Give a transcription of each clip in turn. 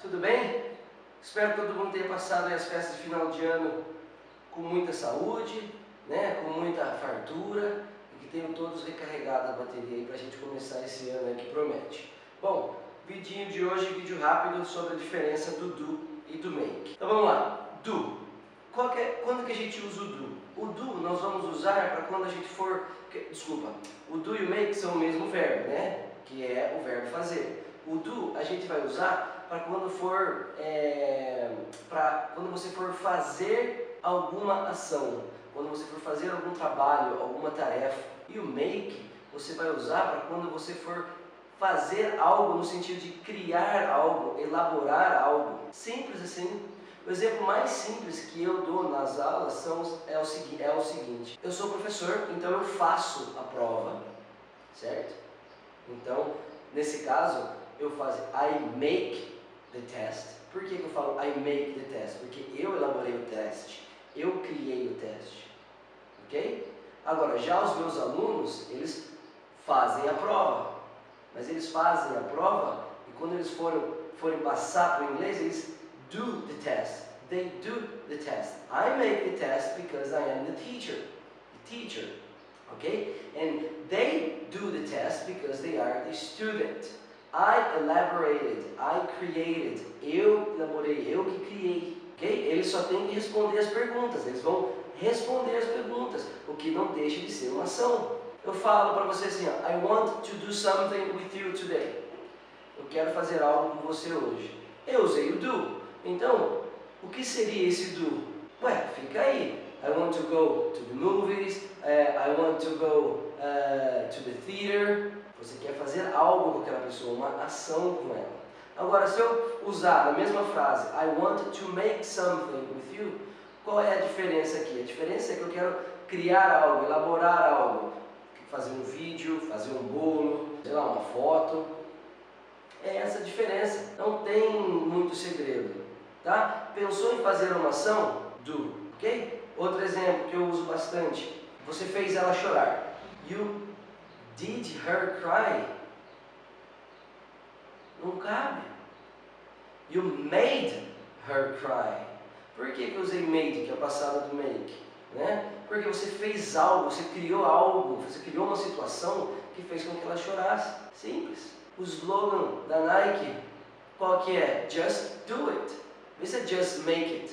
tudo bem? Espero que todo mundo tenha passado as festas de final de ano com muita saúde, né, com muita fartura e que tenham todos recarregado a bateria para a gente começar esse ano aí que promete. Bom, vidinho de hoje, vídeo rápido sobre a diferença do do e do make. Então vamos lá, do. É, quando que a gente usa o do? O do nós vamos usar para quando a gente for, que, desculpa, o do e o make são o mesmo verbo, né? Que é o verbo fazer. O do a gente vai usar para quando for, é, para quando você for fazer alguma ação, quando você for fazer algum trabalho, alguma tarefa. E o make você vai usar para quando você for fazer algo no sentido de criar algo, elaborar algo. Simples assim. O exemplo mais simples que eu dou nas aulas são, é, o, é o seguinte: eu sou professor, então eu faço a prova, certo? Então, nesse caso, eu faço I make the test. Por que, eu falo I make the test? Porque eu elaborei o teste, eu criei o teste. Ok? Agora, já os meus alunos, eles fazem a prova. Mas eles fazem a prova e quando eles forem, forem passar para o inglês, eles do the test. They do the test. I make the test because I am the teacher. The teacher. Okay? And they do the test because they are the student. I elaborated, I created, eu elaborei, eu que criei. Okay? Eles só têm que responder as perguntas, eles vão responder as perguntas, o que não deixa de ser uma ação. Eu falo para você assim, I want to do something with you today. Eu quero fazer algo com você hoje. Eu usei o do. Então, o que seria esse do? Ué, fica aí. I want to go to the movies, uh, I want to go uh, to the theater, você quer fazer algo com aquela pessoa, uma ação com ela. Agora, se eu usar a mesma frase, I want to make something with you, qual é a diferença aqui? A diferença é que eu quero criar algo, elaborar algo, fazer um vídeo, fazer um bolo, sei lá, uma foto. É essa a diferença. Não tem muito segredo, tá? Pensou em fazer uma ação? Do, ok? Outro exemplo que eu uso bastante. Você fez ela chorar. You Did her cry? Não cabe. You made her cry. Por que, que eu usei made, que é o passado do make? Né? Porque você fez algo, você criou algo, você criou uma situação que fez com que ela chorasse. Simples. O slogan da Nike, qual que é? Just do it. Isso é just make it.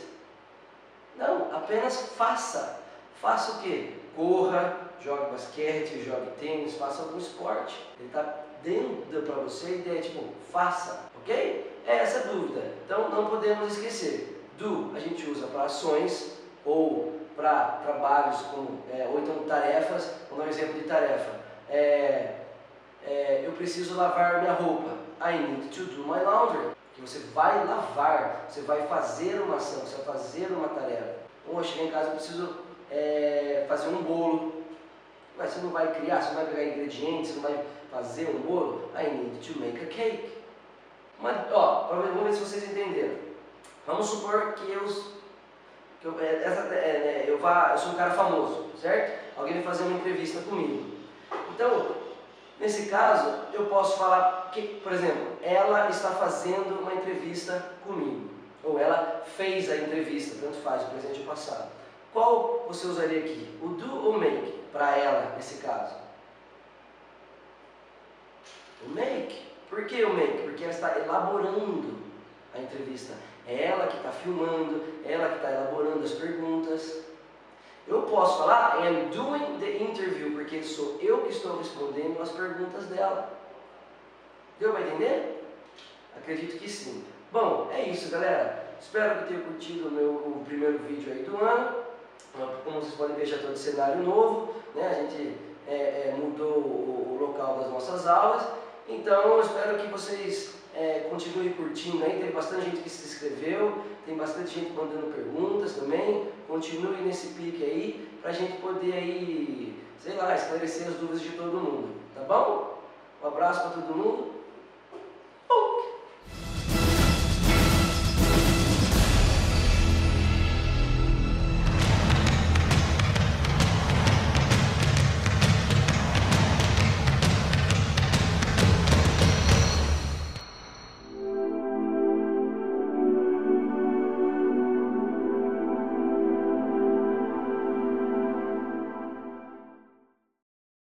Não, apenas faça. Faça o quê? Corra, jogue basquete, jogue tênis, faça algum esporte. Ele está dando para você a ideia, tipo, faça, ok? É essa a dúvida. Então não podemos esquecer. Do a gente usa para ações ou para trabalhos, como, é, ou então tarefas. Vamos dar um exemplo de tarefa. É, é, eu preciso lavar minha roupa. I need to do my laundry. Que você vai lavar, você vai fazer uma ação, você vai fazer uma tarefa. Ou cheguei em casa, eu preciso é, fazer um bolo. Mas você não vai criar, você não vai pegar ingredientes, você não vai fazer um bolo. I need to make a cake. Mas, ó, vamos ver se vocês entenderam. Vamos supor que eu, que eu, é, essa, é, né, eu, vá, eu sou um cara famoso, certo? Alguém vai fazer uma entrevista comigo. Então, nesse caso, eu posso falar que, por exemplo, ela está fazendo uma entrevista comigo. Ou ela fez a entrevista, tanto faz, o presente ou passado. Qual você usaria aqui? O do ou make? Para ela, nesse caso. O make. Por que o make? Porque ela está elaborando a entrevista. É ela que está filmando, é ela que está elaborando as perguntas. Eu posso falar I am doing the interview, porque sou eu que estou respondendo as perguntas dela. Deu para entender? Acredito que sim. Bom, é isso galera. Espero que tenham curtido o meu o primeiro vídeo aí do ano. Como vocês podem ver, já estou de cenário novo, né? a gente é, é, mudou o, o, local das nossas aulas, então eu espero que vocês é, continuem curtindo aí, tem bastante gente que se inscreveu, tem bastante gente mandando perguntas também, continue nesse pique aí, para a gente poder aí, sei lá, esclarecer as dúvidas de todo mundo, tá bom? Um abraço para todo mundo